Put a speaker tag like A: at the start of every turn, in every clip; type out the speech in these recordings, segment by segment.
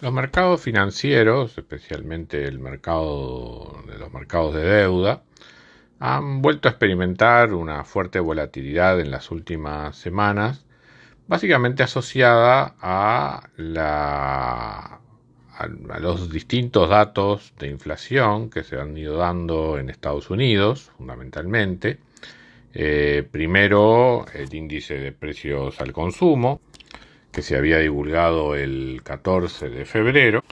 A: Los mercados financieros, especialmente el mercado de los mercados de deuda, han vuelto a experimentar una fuerte volatilidad en las últimas semanas, básicamente asociada a, la, a, los distintos datos de inflación que se han ido dando en Estados Unidos, fundamentalmente. Eh, primero, el índice de precios al consumo, que se había divulgado el 14 de febrero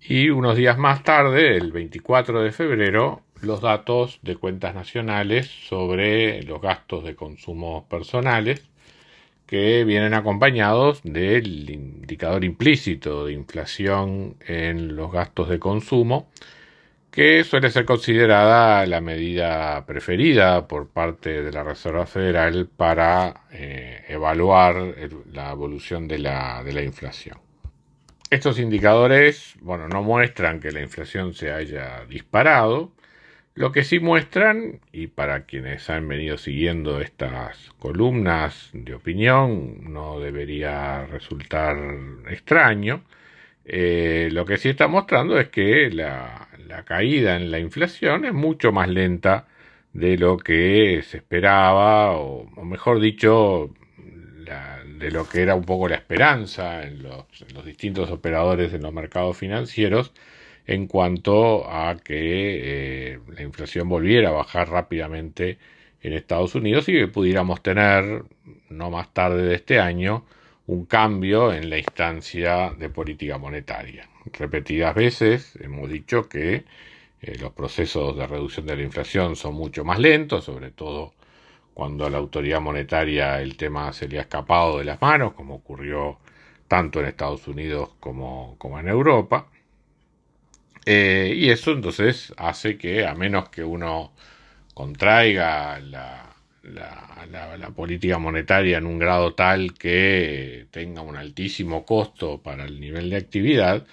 A: y unos días más tarde, el 24 de febrero, los datos de cuentas nacionales sobre los gastos de consumo personales que vienen acompañados del indicador implícito de inflación en los gastos de consumo que suele ser considerada la medida preferida por parte de la Reserva Federal para eh, evaluar la evolución de la, de la inflación. Estos indicadores, bueno, no muestran que la inflación se haya disparado, lo que sí muestran, y para quienes han venido siguiendo estas columnas de opinión, no debería resultar extraño, eh, lo que sí está mostrando es que la, caída en la inflación es mucho más lenta de lo que se esperaba, o, mejor dicho, de lo que era un poco la esperanza en los, distintos operadores en los mercados financieros en cuanto a que eh, la inflación volviera a bajar rápidamente en Estados Unidos y que pudiéramos tener, no más tarde de este año, un cambio en la instancia de política monetaria. Repetidas veces hemos dicho que eh, los procesos de reducción de la inflación son mucho más lentos, sobre todo cuando a la autoridad monetaria el tema se le ha escapado de las manos, como ocurrió tanto en Estados Unidos como, en Europa. Eh, y eso entonces hace que, a menos que uno contraiga la, la, política monetaria en un grado tal que tenga un altísimo costo para el nivel de actividad,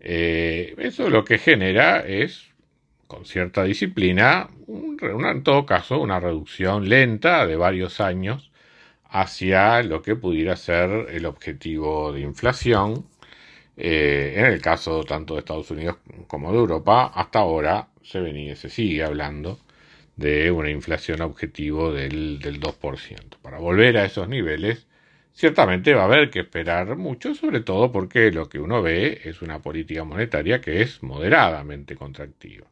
A: eh, eso lo que genera es, con cierta disciplina, en todo caso, una reducción lenta de varios años hacia lo que pudiera ser el objetivo de inflación. Eh, en el caso tanto de Estados Unidos como de Europa, hasta ahora se venía, se sigue hablando de una inflación objetivo del, del 2%. Para volver a esos niveles, ciertamente va a haber que esperar mucho, sobre todo porque lo que uno ve es una política monetaria que es moderadamente contractiva,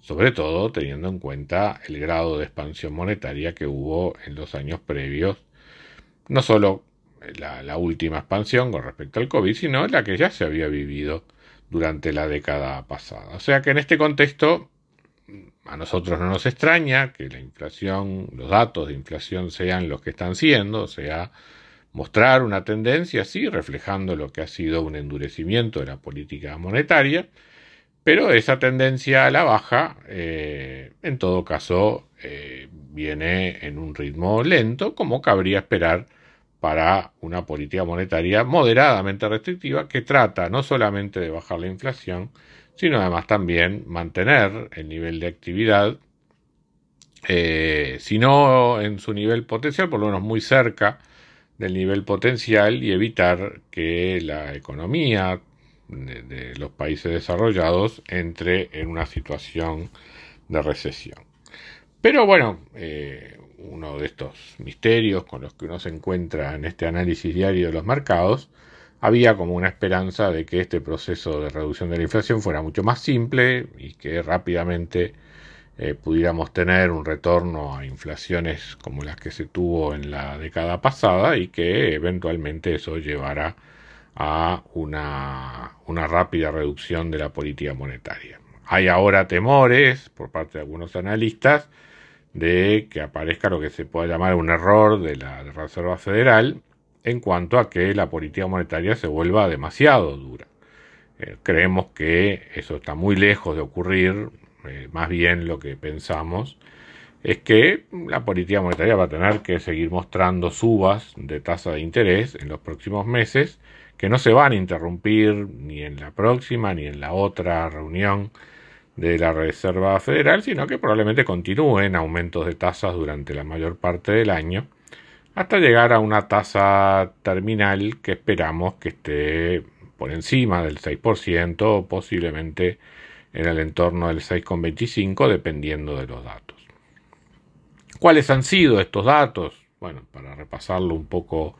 A: sobre todo teniendo en cuenta el grado de expansión monetaria que hubo en los años previos, no solo la, la última expansión con respecto al COVID, sino la que ya se había vivido durante la década pasada. O sea que en este contexto a nosotros no nos extraña que la inflación, los datos de inflación sean los que están siendo, o sea, mostrar una tendencia, sí, reflejando lo que ha sido un endurecimiento de la política monetaria, pero esa tendencia a la baja, eh, en todo caso, eh, viene en un ritmo lento, como cabría esperar para una política monetaria moderadamente restrictiva que trata no solamente de bajar la inflación, sino además también mantener el nivel de actividad, eh, si no en su nivel potencial, por lo menos muy cerca del nivel potencial y evitar que la economía de, los países desarrollados entre en una situación de recesión. Pero bueno, eh, uno de estos misterios con los que uno se encuentra en este análisis diario de los mercados había como una esperanza de que este proceso de reducción de la inflación fuera mucho más simple y que rápidamente eh, pudiéramos tener un retorno a inflaciones como las que se tuvo en la década pasada y que eventualmente eso llevara a una, una rápida reducción de la política monetaria. Hay ahora temores por parte de algunos analistas de que aparezca lo que se puede llamar un error de la Reserva Federal en cuanto a que la política monetaria se vuelva demasiado dura. Eh, creemos que eso está muy lejos de ocurrir, eh, más bien lo que pensamos es que la política monetaria va a tener que seguir mostrando subas de tasa de interés en los próximos meses que no se van a interrumpir ni en la próxima ni en la otra reunión de la Reserva Federal, sino que probablemente continúen aumentos de tasas durante la mayor parte del año hasta llegar a una tasa terminal que esperamos que esté por encima del 6% o posiblemente en el entorno del 6,25 dependiendo de los datos. ¿Cuáles han sido estos datos? Bueno, para repasarlo un poco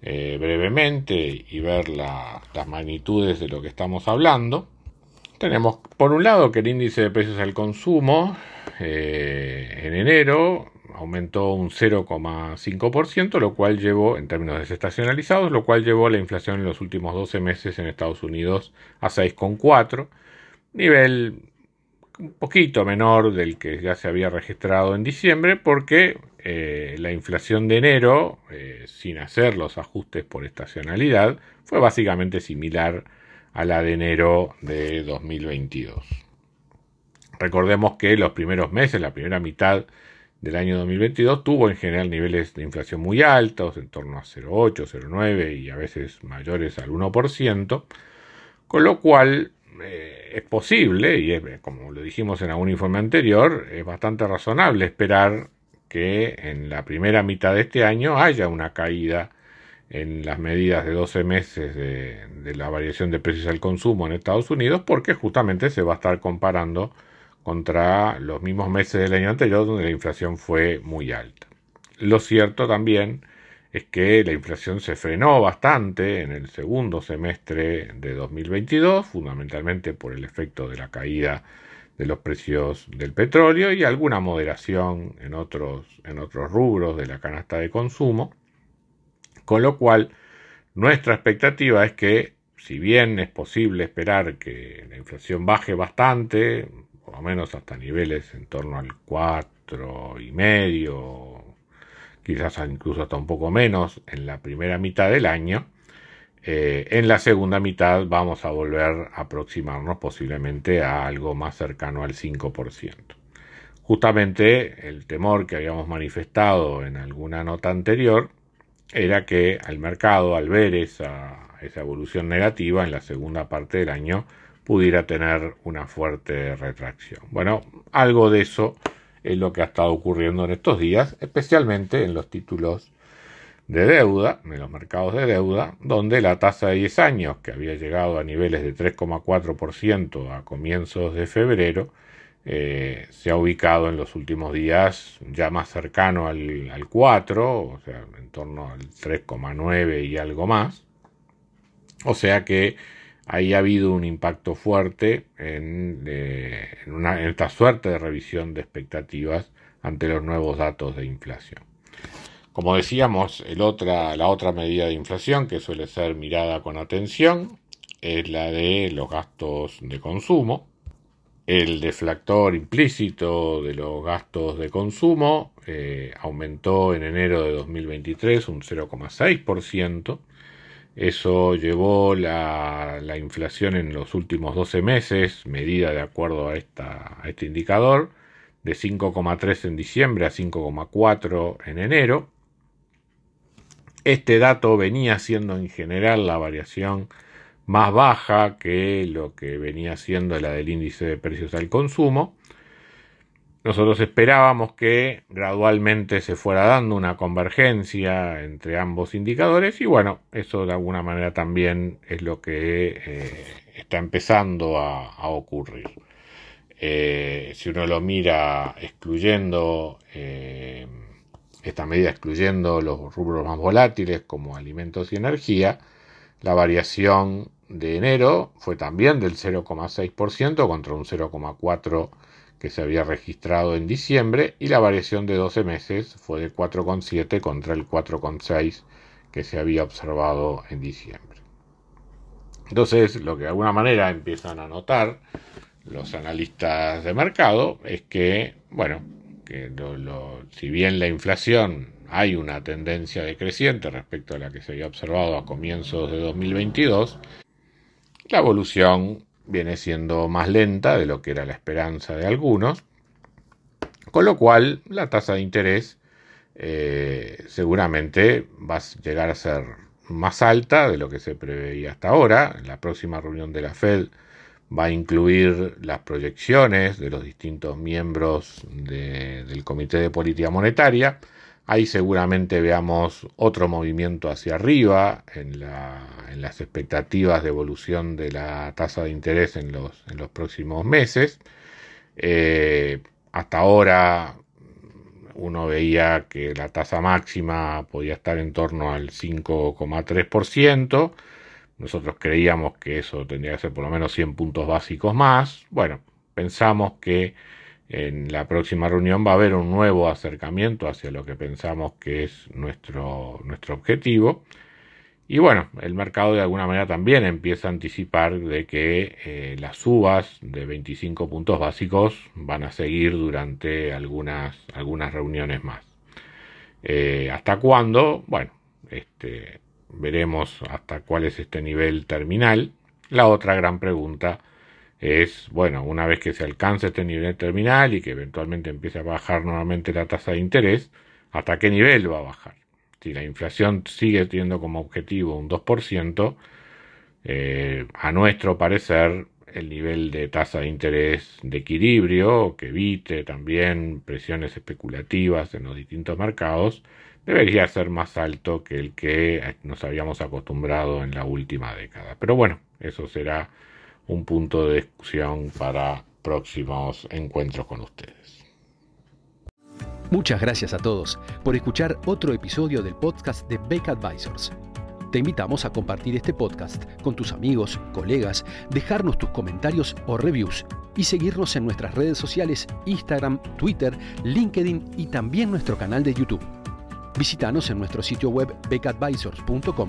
A: eh, brevemente y ver las magnitudes de lo que estamos hablando. Tenemos por un lado que el índice de precios al consumo eh, en enero aumentó un 0,5%, lo cual llevó, en términos desestacionalizados, lo cual llevó la inflación en los últimos 12 meses en Estados Unidos a 6,4%, nivel un poquito menor del que ya se había registrado en diciembre porque eh, la inflación de enero, eh, sin hacer los ajustes por estacionalidad, fue básicamente similar a la de enero de 2022. Recordemos que los primeros meses, la primera mitad del año 2022, tuvo en general niveles de inflación muy altos, en torno a 0,8, 0,9 y a veces mayores al 1%, con lo cual eh, es posible, y como lo dijimos en algún informe anterior, es bastante razonable esperar que en la primera mitad de este año haya una caída en las medidas de 12 meses de, de, la variación de precios al consumo en Estados Unidos, porque justamente se va a estar comparando contra los mismos meses del año anterior donde la inflación fue muy alta. Lo cierto también es que la inflación se frenó bastante en el segundo semestre de 2022, fundamentalmente por el efecto de la caída de los precios del petróleo y alguna moderación en otros, en otros rubros de la canasta de consumo, con lo cual nuestra expectativa es que si bien es posible esperar que la inflación baje bastante, por lo menos hasta niveles en torno al 4,5 y medio quizás incluso hasta un poco menos en la primera mitad del año. Eh, en la segunda mitad vamos a volver a aproximarnos posiblemente a algo más cercano al 5%. Justamente el temor que habíamos manifestado en alguna nota anterior era que al mercado, al ver esa, esa evolución negativa en la segunda parte del año, pudiera tener una fuerte retracción. Bueno, algo de eso es lo que ha estado ocurriendo en estos días, especialmente en los títulos de deuda, en los mercados de deuda, donde la tasa de 10 años, que había llegado a niveles de 3,4% a comienzos de febrero, eh, se ha ubicado en los últimos días ya más cercano al, al 4, o sea, en torno al 3,9 y algo más. O sea que ahí ha habido un impacto fuerte en, esta suerte de revisión de expectativas ante los nuevos datos de inflación. Como decíamos, la otra medida de inflación que suele ser mirada con atención es la de los gastos de consumo. El deflactor implícito de los gastos de consumo eh, aumentó en enero de 2023 un 0,6%, eso llevó la, inflación en los últimos 12 meses, medida de acuerdo a, esta, a este indicador, de 5,3 en diciembre a 5,4 en enero. Este dato venía siendo en general la variación más baja que lo que venía siendo la del índice de precios al consumo, nosotros esperábamos que gradualmente se fuera dando una convergencia entre ambos indicadores y bueno, eso de alguna manera también es lo que eh, está empezando a, ocurrir. Eh, si uno lo mira excluyendo eh, esta medida, excluyendo los rubros más volátiles como alimentos y energía, la variación de enero fue también del 0,6% contra un 0,4% que se había registrado en diciembre y la variación de 12 meses fue de 4,7 contra el 4,6 que se había observado en diciembre. Entonces, lo que de alguna manera empiezan a notar los analistas de mercado es que, bueno, que si bien la inflación hay una tendencia decreciente respecto a la que se había observado a comienzos de 2022, la evolución viene siendo más lenta de lo que era la esperanza de algunos, con lo cual la tasa de interés eh, seguramente va a llegar a ser más alta de lo que se preveía hasta ahora. La próxima reunión de la Fed va a incluir las proyecciones de los distintos miembros del Comité de Política Monetaria. Ahí seguramente veamos otro movimiento hacia arriba en, las expectativas de evolución de la tasa de interés en los, próximos meses. Eh, hasta ahora uno veía que la tasa máxima podía estar en torno al 5,3%. Nosotros creíamos que eso tendría que ser por lo menos 100 puntos básicos más. Bueno, pensamos que en la próxima reunión va a haber un nuevo acercamiento hacia lo que pensamos que es nuestro, nuestro objetivo. Y bueno, el mercado de alguna manera también empieza a anticipar de que eh, las subas de 25 puntos básicos van a seguir durante algunas, algunas reuniones más. Eh, ¿Hasta cuándo? Bueno, este, veremos hasta cuál es este nivel terminal. La otra gran pregunta es, bueno, una vez que se alcance este nivel terminal y que eventualmente empiece a bajar nuevamente la tasa de interés, ¿hasta qué nivel va a bajar? si la inflación sigue teniendo como objetivo un 2%, eh, a nuestro parecer el nivel de tasa de interés de equilibrio, que evite también presiones especulativas en los distintos mercados, debería ser más alto que el que nos habíamos acostumbrado en la última década. Pero bueno, eso será un punto de discusión para próximos encuentros con ustedes.
B: Muchas gracias a todos por escuchar otro episodio del podcast de Beck Advisors. Te invitamos a compartir este podcast con tus amigos, colegas, dejarnos tus comentarios o reviews y seguirnos en nuestras redes sociales Instagram, Twitter, LinkedIn y también nuestro canal de YouTube. Visítanos en nuestro sitio web beckadvisors.com